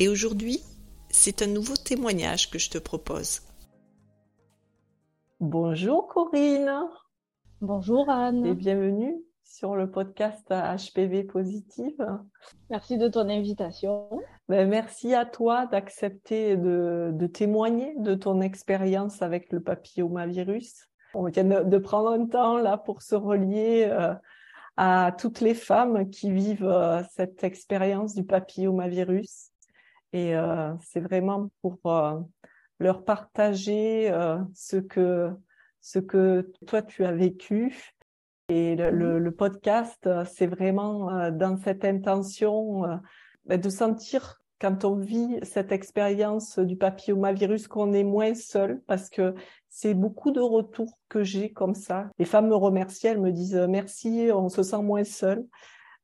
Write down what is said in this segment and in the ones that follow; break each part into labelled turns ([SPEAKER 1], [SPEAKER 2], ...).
[SPEAKER 1] Et aujourd'hui, c'est un nouveau témoignage que je te propose.
[SPEAKER 2] Bonjour Corinne.
[SPEAKER 3] Bonjour Anne.
[SPEAKER 2] Et bienvenue sur le podcast HPV Positive.
[SPEAKER 3] Merci de ton invitation.
[SPEAKER 2] Ben, merci à toi d'accepter de, témoigner de ton expérience avec le papillomavirus. On vient de, prendre un temps là pour se relier euh, à toutes les femmes qui vivent euh, cette expérience du papillomavirus. Et euh, c'est vraiment pour euh, leur partager euh, ce que ce que toi tu as vécu. Et le, le, podcast, c'est vraiment dans cette intention ben, de sentir quand on vit cette expérience du papillomavirus qu'on est moins seul parce que c'est beaucoup de retours que j'ai comme ça. Les femmes me remercient, elles me disent merci, on se sent moins seul.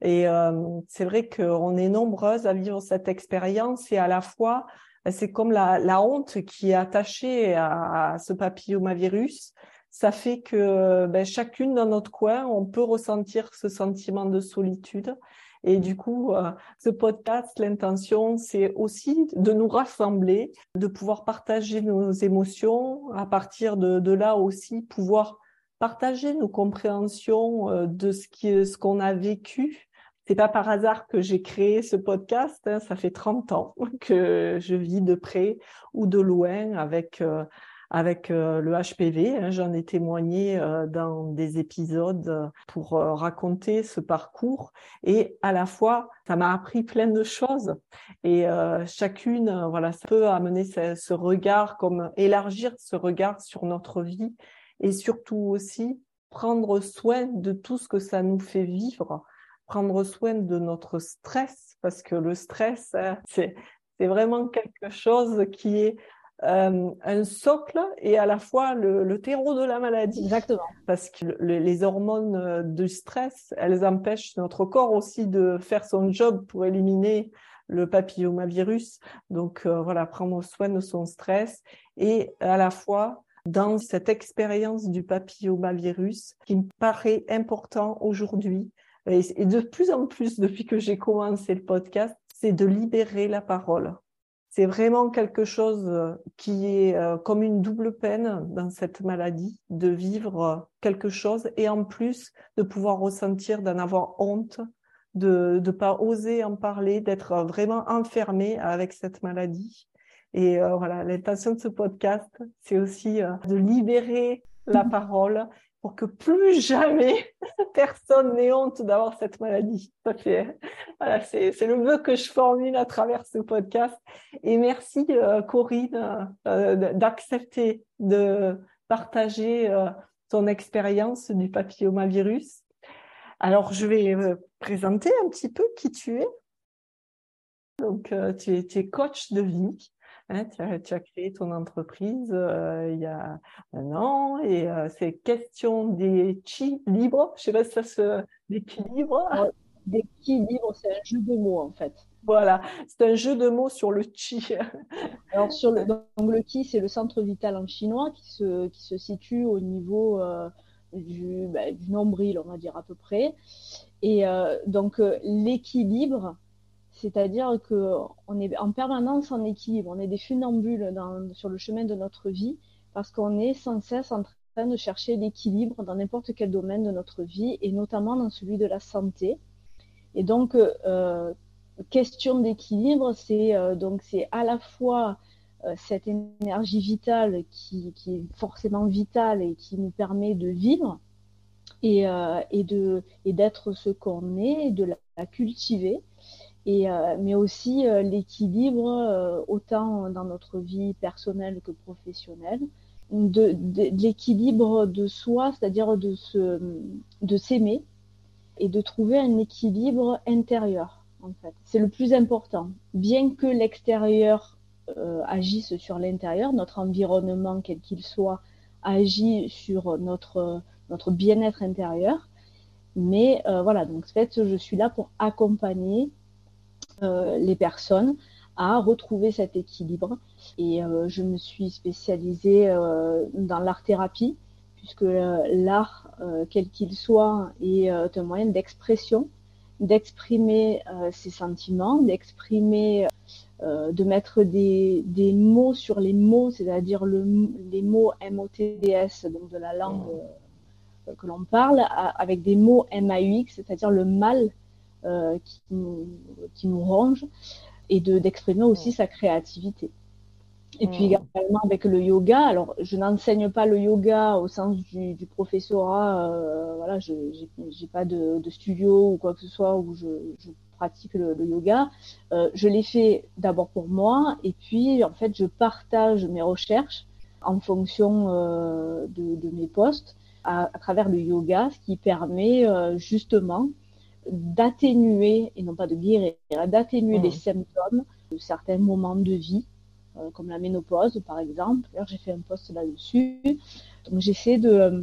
[SPEAKER 2] Et euh, c'est vrai qu'on est nombreuses à vivre cette expérience et à la fois, c'est comme la, honte qui est attachée à, ce papillomavirus. Ça fait que ben, chacune dans notre coin, on peut ressentir ce sentiment de solitude. Et du coup, euh, ce podcast, l'intention, c'est aussi de nous rassembler, de pouvoir partager nos émotions, à partir de, là aussi pouvoir partager nos compréhensions euh, de ce qu'on a vécu c'est pas par hasard que j'ai créé ce podcast. Hein. Ça fait 30 ans que je vis de près ou de loin avec euh, avec euh, le HPV. Hein. J'en ai témoigné euh, dans des épisodes pour raconter ce parcours et à la fois ça m'a appris plein de choses et chacune voilà ça peut amener ce, ce regard comme élargir ce regard sur notre vie et surtout aussi prendre soin de tout ce que ça nous fait vivre prendre soin de notre stress, parce que le stress, hein, c'est vraiment quelque chose qui est euh, un socle et à la fois le, terreau de la maladie.
[SPEAKER 3] Exactement.
[SPEAKER 2] Parce que les hormones euh, du stress, elles empêchent notre corps aussi de faire son job pour éliminer le papillomavirus. Donc euh, voilà, prendre soin de son stress et à la fois dans cette expérience du papillomavirus qui me paraît important aujourd'hui et de plus en plus depuis que j'ai commencé le podcast, c'est de libérer la parole. C'est vraiment quelque chose euh, qui est euh, comme une double peine dans cette maladie, de vivre euh, quelque chose et en plus de pouvoir ressentir, d'en avoir honte, de ne pas oser en parler, d'être vraiment enfermé avec cette maladie. Et voilà, l'intention de ce podcast, c'est aussi de libérer la parole pour que plus jamais personne n'ait honte d'avoir cette maladie. C'est voilà, le vœu que je formule à travers ce podcast. Et merci euh, Corinne euh, d'accepter de partager euh, ton expérience du papillomavirus. Alors je vais présenter un petit peu qui tu es. Donc tu es, tu es coach de vie. Hein, tu, as, créé ton entreprise euh, il y a un an et euh, c'est question des chi libres. Je sais pas si ça se d'équilibre.
[SPEAKER 3] Des chi libres, c'est un jeu de mots en fait.
[SPEAKER 2] Voilà, c'est un jeu de mots sur le chi.
[SPEAKER 3] Alors sur le, donc le chi, c'est le centre vital en chinois qui se qui se situe au niveau euh, du, bah, du nombril, on va dire à peu près. Et donc l'équilibre, c'est-à-dire qu'on est en permanence en équilibre, on est des funambules sur le chemin de notre vie parce qu'on est sans cesse en train de chercher l'équilibre dans n'importe quel domaine de notre vie et notamment dans celui de la santé. Et donc, euh, question d'équilibre, c'est euh, c'est à la fois euh, cette énergie vitale qui, est forcément vitale et qui nous permet de vivre et, et d'être ce qu'on est, et de la cultiver euh, mais aussi euh, l'équilibre euh, autant dans notre vie personnelle que professionnelle, de, l'équilibre de soi, c'est-à-dire de de s'aimer et de trouver un équilibre intérieur en fait. C'est le plus important. Bien que l'extérieur agisse sur l'intérieur, notre environnement, quel qu'il soit, agit sur notre, notre bien-être intérieur. Mais voilà, donc en fait, je suis là pour accompagner les personnes à retrouver cet équilibre. Et je me suis spécialisée dans l'art-thérapie, puisque l'art, quel qu'il soit, est un moyen d'expression d'exprimer euh, ses sentiments, d'exprimer, euh, de mettre des, des, mots sur les mots, c'est-à-dire le, les mots MOTDS, donc de la langue mmh. euh, que l'on parle, avec des mots MAUX, c'est-à-dire le mal qui, nous, qui nous ronge, et d'exprimer aussi sa créativité. Et puis également avec le yoga. Alors, je n'enseigne pas le yoga au sens du, du professorat. Euh, voilà, je n'ai pas de, de, studio ou quoi que ce soit où je, je pratique le, le yoga. Euh, je l'ai fait d'abord pour moi et puis en fait, je partage mes recherches en fonction euh, de, de, mes postes à, à, travers le yoga, ce qui permet euh, justement d'atténuer et non pas de guérir, d'atténuer les symptômes de certains moments de vie euh, comme la ménopause par exemple. D'ailleurs, j'ai fait un post là-dessus. Donc j'essaie de euh,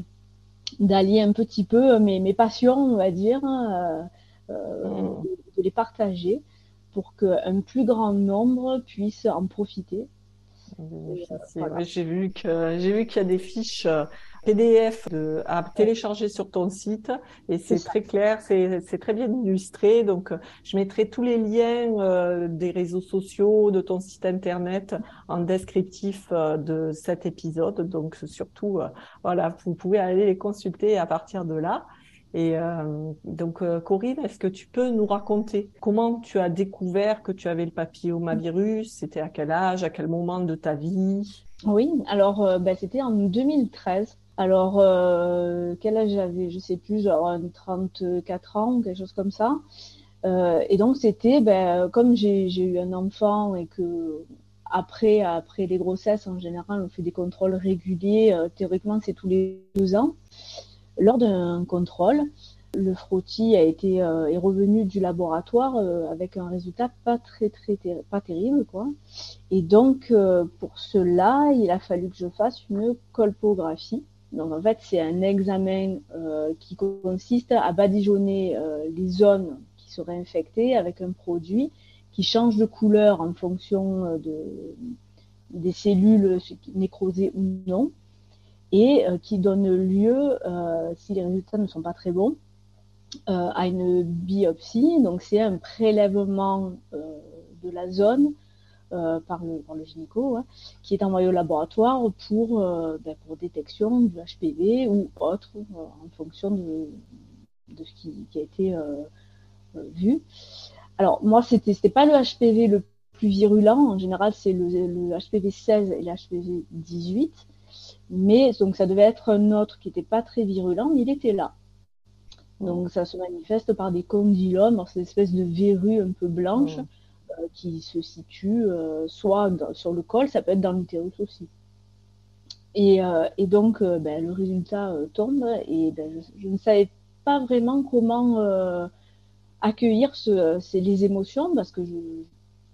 [SPEAKER 3] d'allier un petit peu mes, mes passions, on va dire, hein, euh, mmh. de, les partager pour qu'un plus grand nombre puisse en profiter.
[SPEAKER 2] J'ai vu que j'ai vu qu'il y a des fiches PDF à télécharger sur ton site et c'est très clair, c'est très bien illustré. Donc, je mettrai tous les liens euh, des réseaux sociaux, de ton site internet en descriptif euh, de cet épisode. Donc, surtout, euh, voilà, vous pouvez aller les consulter à partir de là. Et donc, Corinne, est-ce que tu peux nous raconter comment tu as découvert que tu avais le papillomavirus C'était à quel âge À quel moment de ta vie?
[SPEAKER 3] Oui, alors ben, c'était en 2013. Alors, euh, quel âge j'avais? Je sais plus, j'avais 34 ans, quelque chose comme ça. Euh, et donc, c'était, ben, comme j'ai eu un enfant et que après, les grossesses, en général, on fait des contrôles réguliers. Euh, théoriquement, c'est tous les deux ans. Lors d'un contrôle, le frottis a été est revenu du laboratoire avec un résultat pas très terrible. Et donc pour cela, il a fallu que je fasse une colpographie donc en fait, c'est un examen euh, qui consiste à badigeonner euh, les zones qui seraient infectées avec un produit qui change de couleur en fonction euh, de, des cellules nécrosées ou non, et qui donne lieu, si les résultats ne sont pas très bons, à une biopsie. Donc c'est un prélèvement de la zone par, le, par le gynéco, hein, qui est envoyé au laboratoire pour, euh, ben, pour détection du HPV ou autre, euh, en fonction de, de ce qui, qui a été vu. Alors moi, c'était c'était pas le HPV le plus virulent. En général, c'est le, le, HPV 16 et le HPV 18. Mais donc ça devait être un autre qui n'était pas très virulent, mais il était là. Donc ça se manifeste par des condylomes, c'est une espèce de verrue un peu blanche. Mmh. Euh, qui se situe euh, soit sur le col, ça peut être dans l'utérus aussi. Et, euh, donc, ben, le résultat tombe et ben, je, ne savais pas vraiment comment accueillir ce, les émotions parce que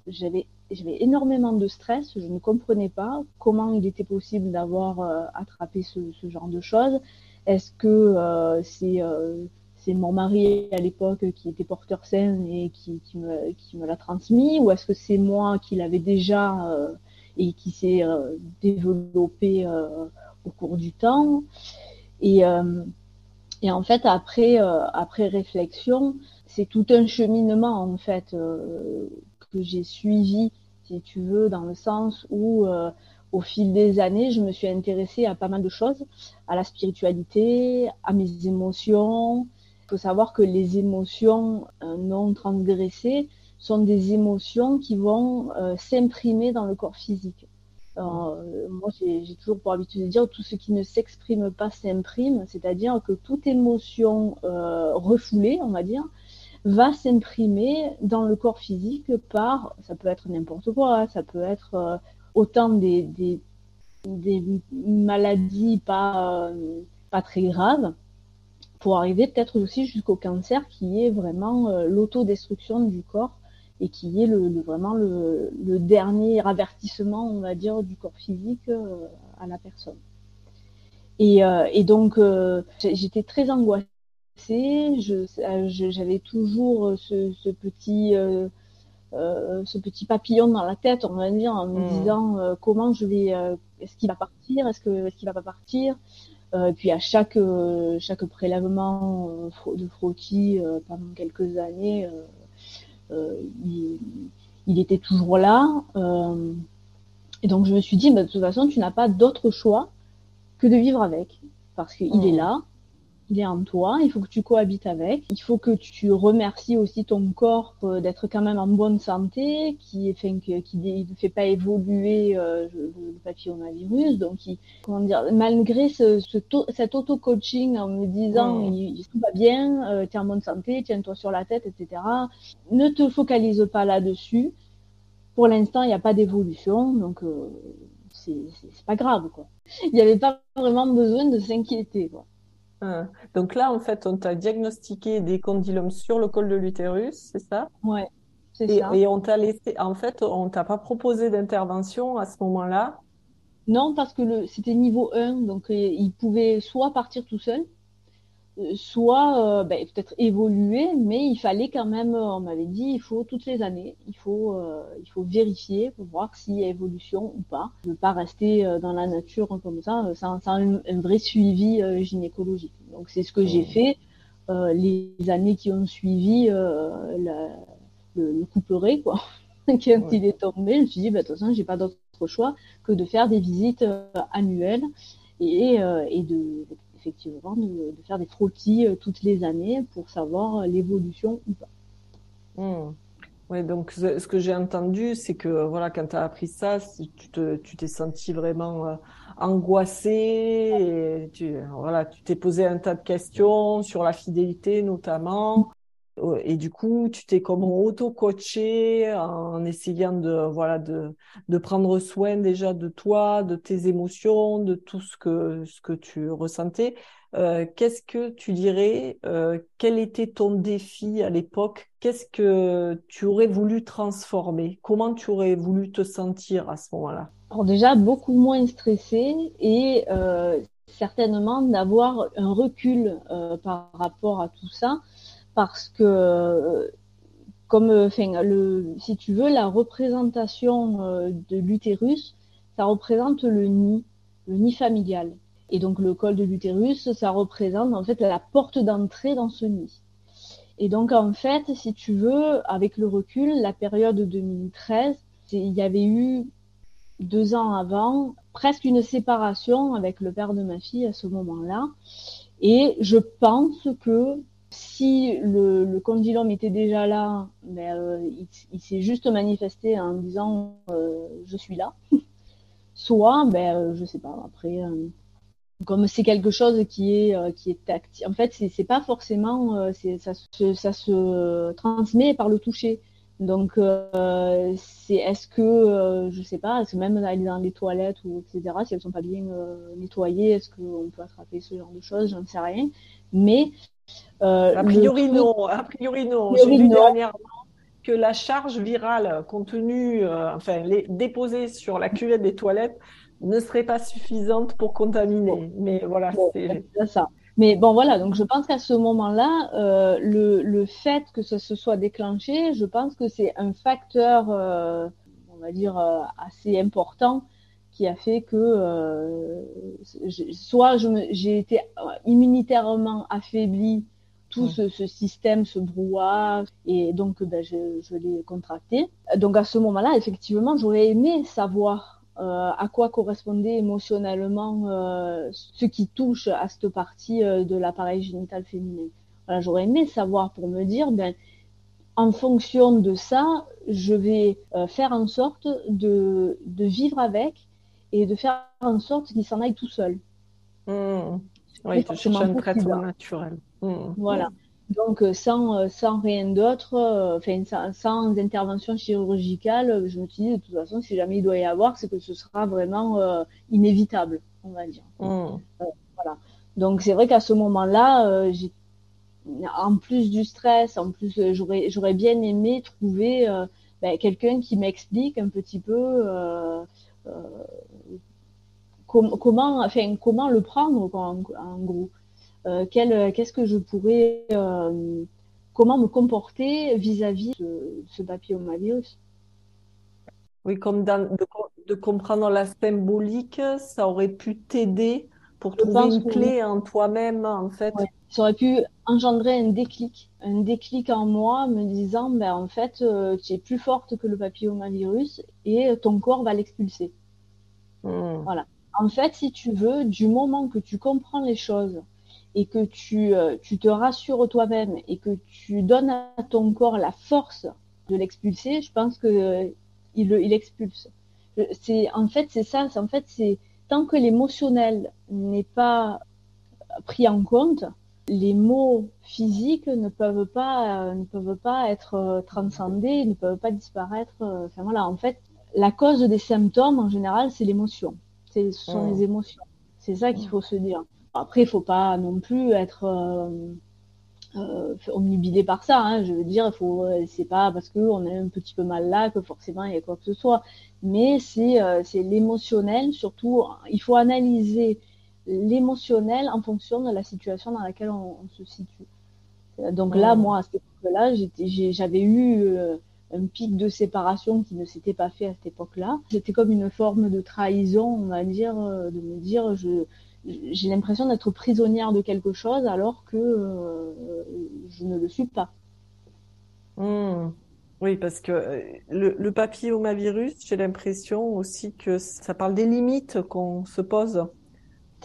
[SPEAKER 3] j'avais j'avais énormément de stress, je ne comprenais pas comment il était possible d'avoir attrapé ce, ce, genre de choses. Est-ce que c'est mon mari à l'époque qui était porteur sain et qui, me, qui me l'a transmis ou est-ce que c'est moi qui l'avais déjà euh, et qui s'est euh, développé euh, au cours du temps. Et, et en fait après après réflexion c'est tout un cheminement en fait que j'ai suivi si tu veux dans le sens où au fil des années, je me suis intéressée à pas mal de choses, à la spiritualité, à mes émotions, il faut savoir que les émotions euh, non transgressées sont des émotions qui vont euh, s'imprimer dans le corps physique. Euh, moi, j'ai toujours pour habitude de dire tout ce qui ne s'exprime pas s'imprime, c'est-à-dire que toute émotion refoulée, on va dire, va s'imprimer dans le corps physique par, ça peut être n'importe quoi, ça peut être autant des, maladies pas très graves, pour arriver peut-être aussi jusqu'au cancer qui est vraiment l'autodestruction du corps et qui est le, vraiment le, dernier avertissement, on va dire, du corps physique à la personne. Et, et donc, j'étais très angoissée. J'avais toujours ce, ce petit euh, ce petit papillon dans la tête, on va dire, en me hmm. disant euh, comment je vais, euh, est-ce qu'il va partir, est-ce que, est-ce qu'il va pas partir? Puis à chaque chaque prélèvement de frottis pendant quelques années, il, il, était toujours là. et donc je me suis dit, bah, de toute façon, tu n'as pas d'autre choix que de vivre avec, parce qu'il est hmm. là, il est en toi, il faut que tu cohabites avec, il faut que tu remercies aussi ton corps euh, d'être quand même en bonne santé, qui fait qui ne fait pas évoluer euh, le, papillomavirus, donc comment dire, malgré ce, cet auto-coaching en me disant il, tout va bien, euh, tu es en bonne santé, tiens-toi sur la tête, etc. Ne te focalise pas là-dessus. Pour l'instant, il n'y a pas d'évolution, donc c'est pas grave quoi. Il n'y avait pas vraiment besoin de s'inquiéter quoi.
[SPEAKER 2] Hein. Donc là, en fait, on t'a diagnostiqué des condylomes sur le col de l'utérus, c'est ça?
[SPEAKER 3] Ouais, c'est
[SPEAKER 2] ça. Et on t'a laissé, en fait, on t'a pas proposé d'intervention à ce moment-là?
[SPEAKER 3] Non, parce que c'était niveau 1, donc euh, il pouvait soit partir tout seul, soit euh, ben, peut-être évoluer, mais il fallait quand même, on m'avait dit, il faut toutes les années, il faut, euh, il faut vérifier pour voir s'il y a évolution ou pas. Ne pas rester euh, dans la nature comme ça, sans, un, vrai suivi gynécologique. Donc c'est ce que j'ai fait les années qui ont suivi la, le, le couperet, quoi. Quand il est tombé, je me suis dit, bah, de toute façon, j'ai pas d'autre choix que de faire des visites annuelles et, et de effectivement de, faire des frottis euh, toutes les années pour savoir euh, l'évolution ou pas.
[SPEAKER 2] Hmm. Oui, donc ce, que j'ai entendu, c'est que voilà, quand tu as appris ça, tu te, tu t'es senti vraiment euh, angoissé tu voilà, tu t'es posé un tas de questions sur la fidélité notamment. Et du coup, tu t'es comme auto-coaché en essayant de voilà de de prendre soin déjà de toi, de tes émotions, de tout ce que ce que tu ressentais. Euh, qu'est-ce que tu dirais euh, Quel était ton défi à l'époque? Qu'est-ce que tu aurais voulu transformer? Comment tu aurais voulu te sentir à ce moment-là?
[SPEAKER 3] Alors déjà beaucoup moins stressé et euh, certainement d'avoir un recul par rapport à tout ça parce que comme enfin le si tu veux la représentation de l'utérus ça représente le nid le nid familial. Et donc le col de l'utérus ça représente en fait la porte d'entrée dans ce nid. Et donc en fait si tu veux avec le recul la période 2013 il y avait eu deux ans avant presque une séparation avec le père de ma fille à ce moment-là. Et je pense que si le, le, condylome était déjà là, ben, euh, il, s'est juste manifesté en disant euh, je suis là. Soit, ben, euh, je sais pas, après, comme c'est quelque chose qui est, est tactile. En fait, c'est pas forcément, ça, se, ça se transmet par le toucher. Donc, c'est est-ce que, je sais pas, est-ce que même dans les toilettes ou etc., si elles sont pas bien nettoyées, est-ce qu'on peut attraper ce genre de choses? J'en sais rien. Mais
[SPEAKER 2] a priori non, a priori non. J'ai vu dernièrement que la charge virale contenue, euh, enfin les, déposée sur la cuvette des toilettes ne serait pas suffisante pour contaminer. Mais voilà, c'est
[SPEAKER 3] ça. Mais bon, voilà, donc je pense qu'à ce moment-là, euh, le, le, fait que ça se soit déclenché, je pense que c'est un facteur, on va dire, assez important qui a fait que soit j'ai été immunitairement affaiblie tout ce, ce, système, ce brouhaha, et donc ben, je, je l'ai contracté. Donc à ce moment-là, effectivement, j'aurais aimé savoir euh, à quoi correspondait émotionnellement euh, ce qui touche à cette partie euh, de l'appareil génital féminin. Voilà, j'aurais aimé savoir pour me dire, ben, en fonction de ça, je vais euh, faire en sorte de, de, vivre avec et de faire en sorte qu'il s'en aille tout seul.
[SPEAKER 2] Mmh. Oui, un traitement naturel.
[SPEAKER 3] Mmh. Voilà. Donc euh, sans, euh, sans rien d'autre, euh, enfin sans, sans, intervention chirurgicale, je me suis dit de toute façon si jamais il doit y avoir, c'est que ce sera vraiment inévitable, on va dire. Mmh. voilà. Donc c'est vrai qu'à ce moment-là, en plus du stress, en plus j'aurais j'aurais bien aimé trouver ben, quelqu'un qui m'explique un petit peu comment, enfin, comment le prendre en, gros euh, Qu'est-ce que je pourrais, euh, comment me comporter vis-à-vis de ce papillomavirus?
[SPEAKER 2] Oui, comme de, comprendre la symbolique, ça aurait pu t'aider pour trouver une clé en toi-même, en fait.
[SPEAKER 3] Ça aurait pu engendrer un déclic, un déclic en moi, me disant, ben en fait, euh, tu es plus forte que le papillomavirus et ton corps va l'expulser. Hmm. Voilà. En fait, si tu veux, du moment que tu comprends les choses et que tu, euh, tu te rassures toi-même et que tu donnes à ton corps la force de l'expulser, je pense que euh, il, expulse. En fait c'est ça. En fait c'est tant que l'émotionnel n'est pas pris en compte, les mots physiques ne peuvent pas euh, ne peuvent être transcendés, ne peuvent pas disparaître. Enfin voilà, en fait, la cause des symptômes en général, c'est l'émotion ce sont les émotions. C'est ça qu'il faut se dire. Après, il faut pas non plus être euh, euh, omnibilé par ça. Hein. Je veux dire, faut, euh, c'est pas parce qu'on a un petit peu mal là que forcément il y a quoi que ce soit. Mais c'est, c'est l'émotionnel. Surtout, il faut analyser l'émotionnel en fonction de la situation dans laquelle on, se situe. Donc là, moi, à cette époque-là, j'avais eu un pic de séparation qui ne s'était pas fait à cette époque-là. C'était comme une forme de trahison, on va dire, euh, de me dire je j'ai l'impression d'être prisonnière de quelque chose alors que euh, je ne le suis pas.
[SPEAKER 2] Hmm. Oui, parce que euh, le, le papillomavirus, j'ai l'impression aussi que ça parle des limites qu'on se pose.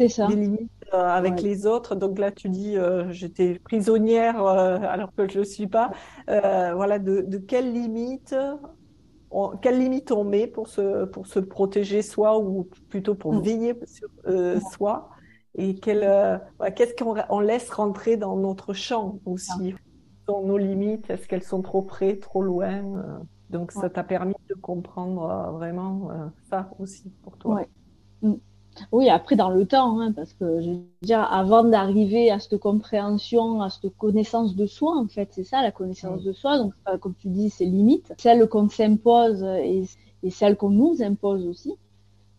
[SPEAKER 3] Ça.
[SPEAKER 2] Des limites euh, avec les autres. Donc là, tu dis, euh, j'étais prisonnière euh, alors que je ne suis pas. voilà, de, de quelles limites on, quelles limites on met pour se, pour se protéger soi ou plutôt pour mm. veiller sur soi? Et qu'est-ce qu'on on laisse rentrer dans notre champ aussi? Dans nos limites? Est-ce qu'elles sont trop près trop loin? Donc ça t'a permis de comprendre vraiment ça aussi pour toi
[SPEAKER 3] ouais. Mm. Oui, après dans le temps, hein, parce que je veux dire, avant d'arriver à cette compréhension, à cette connaissance de soi, en fait, c'est ça la connaissance de soi. Donc, comme tu dis, c'est limite, celle qu'on s'impose et, et celle qu'on nous impose aussi,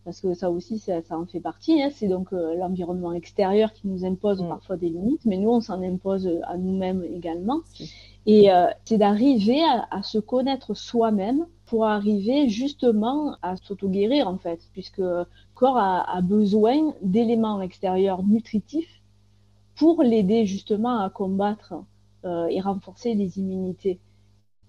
[SPEAKER 3] parce que ça aussi, ça, en fait partie. Hein. C'est donc euh, l'environnement extérieur qui nous impose mm. parfois des limites, mais nous, on s'en impose à nous-mêmes également. Et euh, c'est d'arriver à, se connaître soi-même pour arriver justement à s'auto-guérir en fait, puisque corps a, besoin d'éléments extérieurs nutritifs pour l'aider justement à combattre euh, et renforcer les immunités.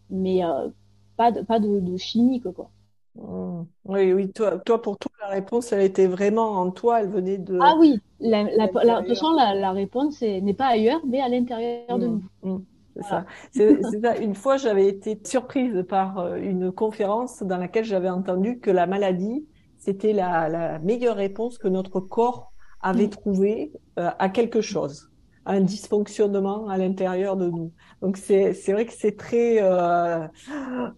[SPEAKER 3] Mais euh, pas de, pas de, chimique quoi.
[SPEAKER 2] Mmh. Oui, oui, toi, toi, pour toi, la réponse, elle était vraiment en toi, elle venait de.
[SPEAKER 3] Ah oui, la, la, de toute façon, la, réponse n'est pas ailleurs, mais à l'intérieur de mmh. nous.
[SPEAKER 2] Mmh. C'est ça. C'est ça. Une fois, j'avais été surprise par euh, une conférence dans laquelle j'avais entendu que la maladie, c'était la, la, meilleure réponse que notre corps avait mm. trouvée euh, à quelque chose, à un dysfonctionnement à l'intérieur de nous. Donc c'est vrai que c'est très euh,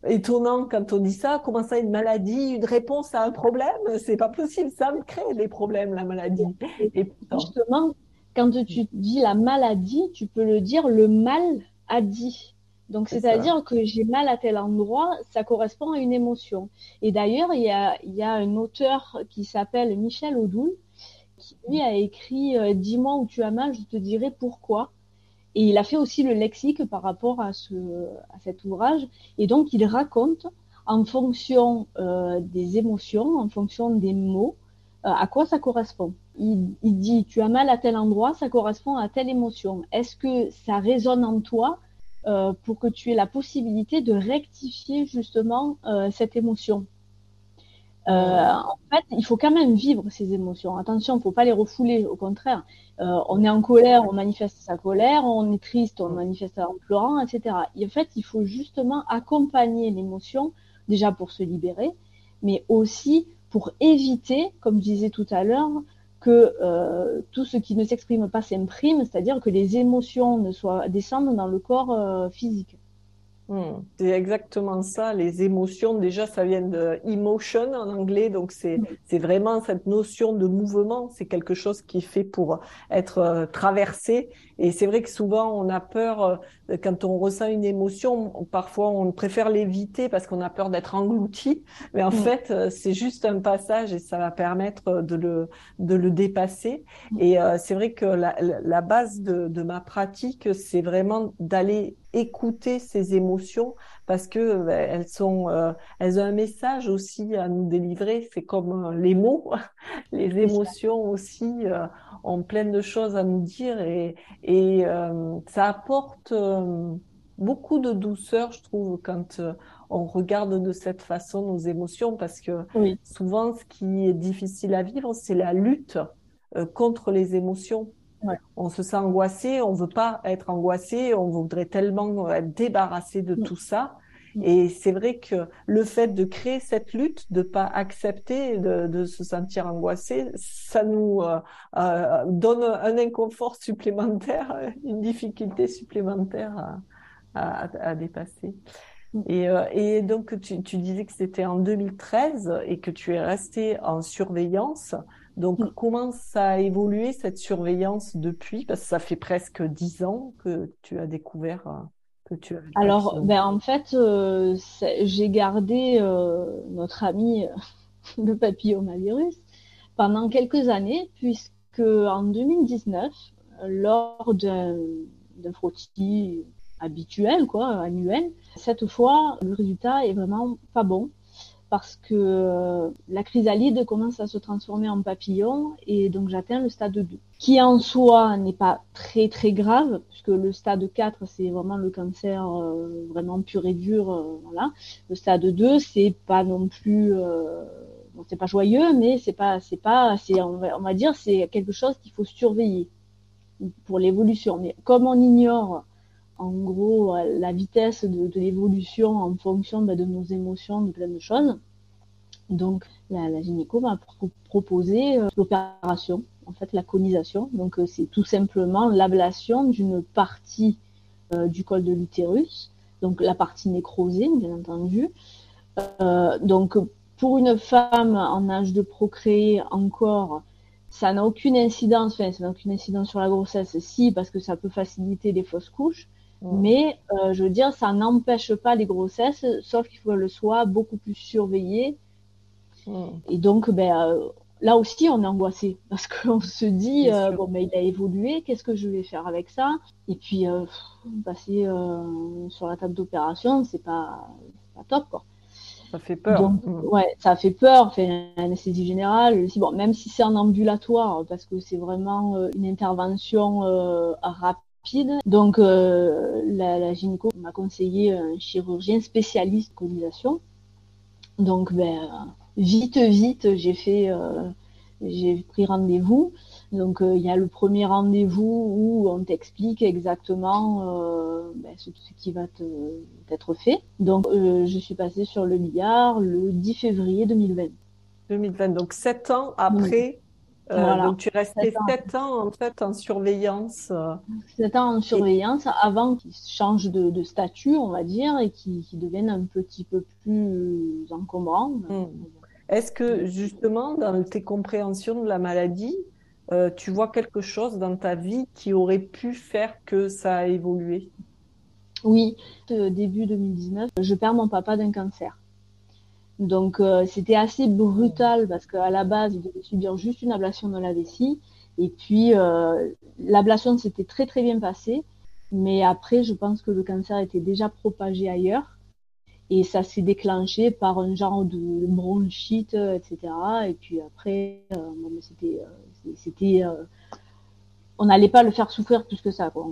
[SPEAKER 2] étonnant quand on dit ça. Comment ça, une maladie, une réponse à un problème? C'est pas possible. Ça me crée des problèmes, la maladie.
[SPEAKER 3] Et Justement, quand tu dis la maladie, tu peux le dire le mal a dit. Donc, c'est-à-dire que j'ai mal à tel endroit, ça correspond à une émotion. Et d'ailleurs, il y a, y a un auteur qui s'appelle Michel Odoul, qui lui a écrit euh, Dis-moi où tu as mal, je te dirai pourquoi. Et il a fait aussi le lexique par rapport à, ce, à cet ouvrage. Et donc, il raconte en fonction euh, des émotions, en fonction des mots, euh, à quoi ça correspond. Il, il, dit tu as mal à tel endroit, ça correspond à telle émotion. Est-ce que ça résonne en toi euh, pour que tu aies la possibilité de rectifier justement euh, cette émotion euh, en fait, il faut quand même vivre ces émotions. Attention, il ne faut pas les refouler. Au contraire, on est en colère, on manifeste sa colère. On est triste, on manifeste en pleurant, etc. Et en fait, il faut justement accompagner l'émotion, déjà pour se libérer, mais aussi pour éviter, comme je disais tout à l'heure, que euh, tout ce qui ne s'exprime pas s'imprime, c'est-à-dire que les émotions ne soient descendent dans le corps euh, physique.
[SPEAKER 2] Hmm. C'est exactement ça, les émotions. Déjà, ça vient de emotion en anglais, donc c'est vraiment cette notion de mouvement. C'est quelque chose qui est fait pour être euh, traversé. Et c'est vrai que souvent on a peur euh, quand on ressent une émotion. Parfois, on préfère l'éviter parce qu'on a peur d'être englouti. Mais en fait, euh, c'est juste un passage et ça va permettre de le de le dépasser. Et c'est vrai que la, la base de, de ma pratique, c'est vraiment d'aller écouter ces émotions parce que ben, elles sont euh, elles ont un message aussi à nous délivrer c'est comme euh, les mots les émotions aussi euh, ont plein de choses à nous dire et et ça apporte beaucoup de douceur je trouve quand on regarde de cette façon nos émotions parce que souvent ce qui est difficile à vivre c'est la lutte contre les émotions. On se sent angoissé, on veut pas être angoissé, on voudrait tellement être débarrassé de tout ça. Et c'est vrai que le fait de créer cette lutte, de pas accepter de, se sentir angoissé, ça nous euh, euh, donne un inconfort supplémentaire, une difficulté supplémentaire à, dépasser. Mm. Euh, et, donc, tu, tu disais que c'était en 2013 et que tu es resté en surveillance. Donc, mm. comment ça a évolué cette surveillance depuis? Parce que ça fait presque dix ans que tu as découvert euh, que tu
[SPEAKER 3] as. Alors, ben, en fait, euh, j'ai gardé euh, notre ami le papillomavirus pendant quelques années, puisque en 2019, lors d'un frottis habituel, quoi, annuel, cette fois, le résultat est vraiment pas bon parce que euh, la chrysalide commence à se transformer en papillon et donc j'atteins le stade 2, qui en soi n'est pas très très grave, puisque le stade 4 c'est vraiment le cancer euh, vraiment pur et dur, euh, voilà. Le stade 2 c'est pas non plus, c'est pas joyeux, mais c'est pas, c'est pas, on va dire c'est quelque chose qu'il faut surveiller pour l'évolution. Mais comme on ignore en gros euh, la vitesse de, l'évolution en fonction bah, de nos émotions, de plein de choses. Donc la, la gynéco proposé euh, l'opération, en fait la conisation. Donc euh, c'est tout simplement l'ablation d'une partie du col de l'utérus, donc la partie nécrosée bien entendu. donc pour une femme en âge de procréer encore, ça n'a aucune incidence, enfin, ça n'a aucune incidence sur la grossesse, si, parce que ça peut faciliter les fausses couches. Mais euh, je veux dire, ça n'empêche pas les grossesses, sauf qu'il faut le soit beaucoup plus surveillé. Et donc, ben, euh, là aussi, on est angoissé parce qu'on se dit, euh, bon, ben, il a évolué, qu'est-ce que je vais faire avec ça? Et puis, passer sur la table d'opération, c'est pas, pas top, quoi.
[SPEAKER 2] Ça fait peur.
[SPEAKER 3] Donc, mm. ouais, ça fait peur. Fait anesthésie générale. Bon, même si c'est en ambulatoire, parce que c'est vraiment une intervention rapide donc, euh, la, la, gynéco m'a conseillé un chirurgien spécialiste conisation. Donc, ben, vite, vite, j'ai fait, euh, j'ai pris rendez-vous. Donc, euh, il y a le premier rendez-vous où on t'explique exactement ben, ce, qui va te, être fait. Donc, je suis passée sur le milliard le 10 février 2020.
[SPEAKER 2] 2020, donc sept ans après euh, donc tu restais sept ans en fait en surveillance. Euh.
[SPEAKER 3] Sept ans en surveillance avant qu'ils changent de, de, statut, on va dire, et qu'ils deviennent un petit peu plus encombrants. Hmm.
[SPEAKER 2] Est-ce que justement dans tes compréhensions de la maladie, euh, tu vois quelque chose dans ta vie qui aurait pu faire que ça a évolué?
[SPEAKER 3] Oui, début 2019, je perds mon papa d'un cancer. Donc euh, c'était assez brutal parce qu'à la base, il devait subir juste une ablation de la vessie. Et puis euh, l'ablation s'était très très bien passée. Mais après, je pense que le cancer était déjà propagé ailleurs. Et ça s'est déclenché par un genre de bronchite, etc. Et puis après, euh, c'était, c'était, on n'allait pas le faire souffrir plus que ça. Quoi.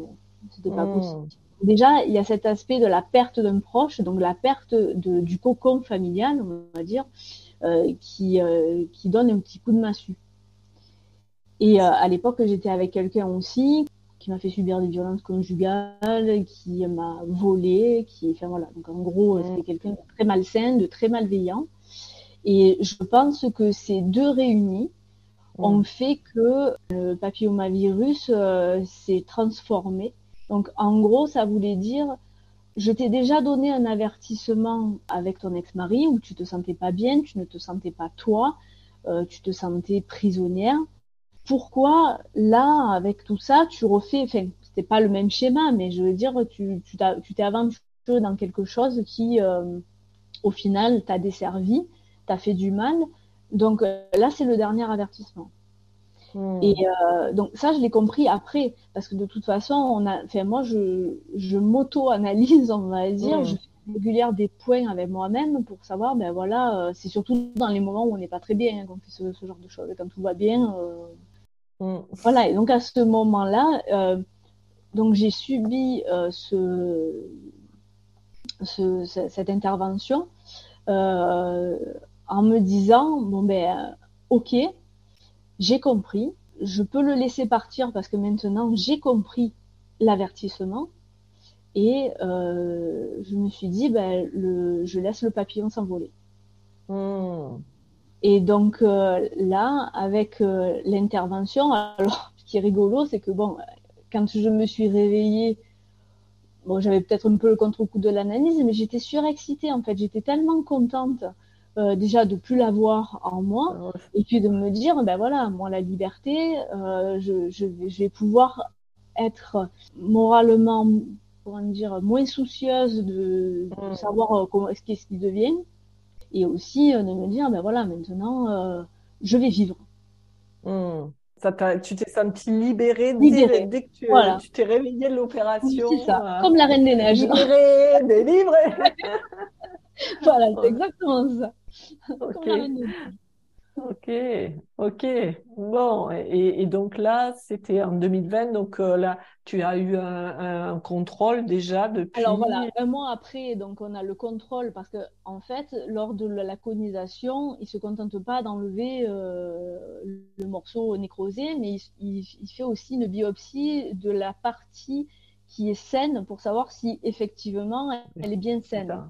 [SPEAKER 3] C'était pas mmh. possible déjà, il y a cet aspect de la perte d'un proche, donc la perte de, du cocon familial, on va dire, euh, qui, euh, qui donne un petit coup de massue. Et euh, à l'époque, j'étais avec quelqu'un aussi qui m'a fait subir des violences conjugales, qui m'a volé, qui, enfin voilà, donc en gros, c'était quelqu'un de très malsain, de très malveillant. Et je pense que ces deux réunis ont fait que le papillomavirus s'est transformé donc en gros, ça voulait dire je t'ai déjà donné un avertissement avec ton ex-mari où tu te sentais pas bien, tu ne te sentais pas toi, euh, tu te sentais prisonnière. Pourquoi là, avec tout ça, tu refais, enfin, c'était pas le même schéma, mais je veux dire, tu tu t'es aventuré dans quelque chose qui, euh, au final, t'a desservi, t'a fait du mal. Donc euh, là, c'est le dernier avertissement. Hmm. Et euh, donc ça, je l'ai compris après, parce que de toute façon, on a, enfin moi, je, je m'auto-analyse, on va dire, hmm. je fais régulière des points avec moi-même pour savoir, ben voilà, euh, c'est surtout dans les moments où on n'est pas très bien hein, qu'on fait ce, ce, genre de choses. Quand tout va bien, euh... hmm. voilà. Et donc à ce moment-là, donc j'ai subi ce, ce, cette intervention en me disant, bon ben, ok j'ai compris, je peux le laisser partir parce que maintenant j'ai compris l'avertissement et euh, je me suis dit, ben, le, je laisse le papillon s'envoler. Hmm. Et donc euh, là, avec euh, l'intervention, alors ce qui est rigolo, c'est que bon, quand je me suis réveillée, bon, j'avais peut-être un peu le contre-coup de l'analyse, mais j'étais surexcitée en fait, j'étais tellement contente euh, déjà de plus l'avoir en moi ah et puis de me dire ben voilà moi la liberté euh, je, je, je, vais pouvoir être moralement comment dire moins soucieuse de, de mm. savoir euh, comment ce qu'est-ce qui devient et aussi euh, de me dire ben voilà maintenant euh, je vais vivre
[SPEAKER 2] mm. Ça tu t'es senti libérée, libérée. Dès, que tu voilà. t'es réveillée de l'opération.
[SPEAKER 3] c'est ça, comme la Reine des Neiges.
[SPEAKER 2] Libérée, délivrée.
[SPEAKER 3] voilà, c'est exactement ça.
[SPEAKER 2] Ok. Ok, ok. Bon, et, et donc là, c'était en 2020, donc euh, là, tu as eu un, un, contrôle déjà depuis.
[SPEAKER 3] Alors voilà, un mois après, donc on a le contrôle parce que en fait, lors de la conisation, il se contente pas d'enlever euh, le morceau nécrosé, mais il, il, fait aussi une biopsie de la partie qui est saine pour savoir si effectivement elle est bien saine.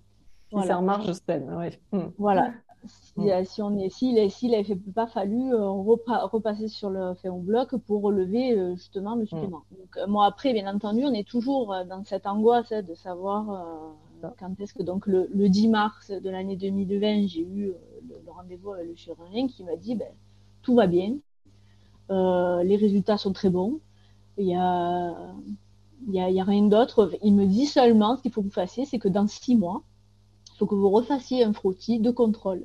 [SPEAKER 2] Voilà. C'est en marge saine, oui.
[SPEAKER 3] Hmm. Voilà. Si, hmm. si on est, pas fallu euh, repasser sur le fait en bloc pour relever euh, justement le hmm. supplément. Donc, euh, moi après, bien entendu, on est toujours dans cette angoisse hein, de savoir quand est-ce que donc le, le 10 mars de l'année 2020, j'ai eu le, le rendez-vous avec le chirurgien qui m'a dit ben, tout va bien, les résultats sont très bons, il y a y a, y a rien d'autre. Il me dit seulement ce qu'il faut que vous fassiez, c'est que dans six mois, faut que vous refassiez un frottis de contrôle.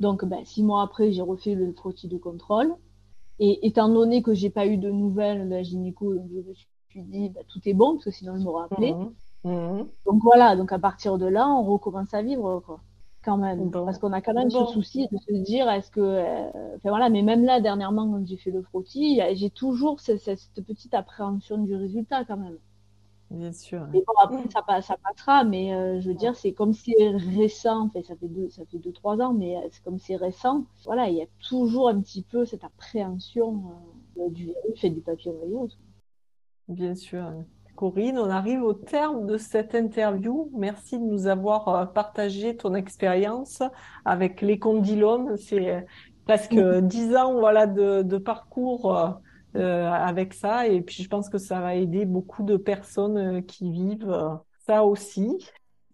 [SPEAKER 3] Donc, ben, six mois après, j'ai refait le frottis de contrôle. Et étant donné que j'ai pas eu de nouvelles de la gynéco, donc je me suis dit, ben, tout est bon, parce que sinon, elle m'aurait appelé. Mmh. Mmh. Donc voilà, donc à partir de là, on recommence à vivre, quoi. Quand même. Parce qu'on a quand même ce souci de se dire, est-ce que. Euh... Enfin voilà, mais même là, dernièrement, quand j'ai fait le frottis, j'ai toujours cette, cette petite appréhension du résultat, quand même.
[SPEAKER 2] Bien sûr.
[SPEAKER 3] Mais bon, après, ça, ça passera, mais euh, je veux dire, c'est comme c'est récent, enfin, ça fait deux, ça fait deux, trois ans, mais euh, c'est comme c'est récent. Voilà, il y a toujours un petit peu cette appréhension euh, du virus et du papillomavirus.
[SPEAKER 2] Bien sûr. Corinne, on arrive au terme de cette interview. Merci de nous avoir partagé ton expérience avec les condylomes. C'est presque dix ans, voilà, de, de parcours euh, avec ça. Et puis, je pense que ça va aider beaucoup de personnes euh, qui vivent euh, ça aussi.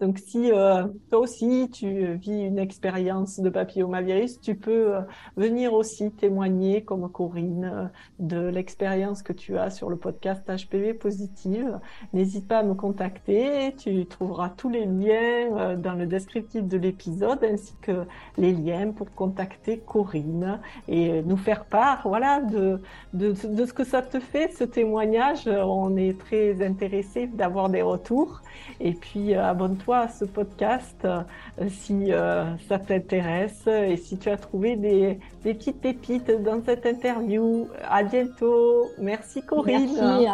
[SPEAKER 2] Donc si euh, toi aussi tu vis une expérience de papillomavirus, tu peux euh, venir aussi témoigner comme Corinne euh, de l'expérience que tu as sur le podcast HPV Positive. N'hésite pas à me contacter, tu trouveras tous les liens dans le descriptif de l'épisode ainsi que les liens pour contacter Corinne et nous faire part voilà de, de, de ce que ça te fait ce témoignage. On est très intéressé d'avoir des retours et puis abonne-toi à ce podcast euh, si euh, ça t'intéresse et si tu as trouvé des, des, petites pépites dans cette interview. À bientôt. Merci Corinne.
[SPEAKER 3] Merci.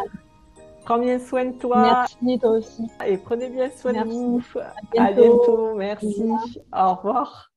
[SPEAKER 2] Prends bien soin de toi.
[SPEAKER 3] Merci toi aussi.
[SPEAKER 2] Et prenez bien soin de vous. À bientôt. Merci. Au revoir.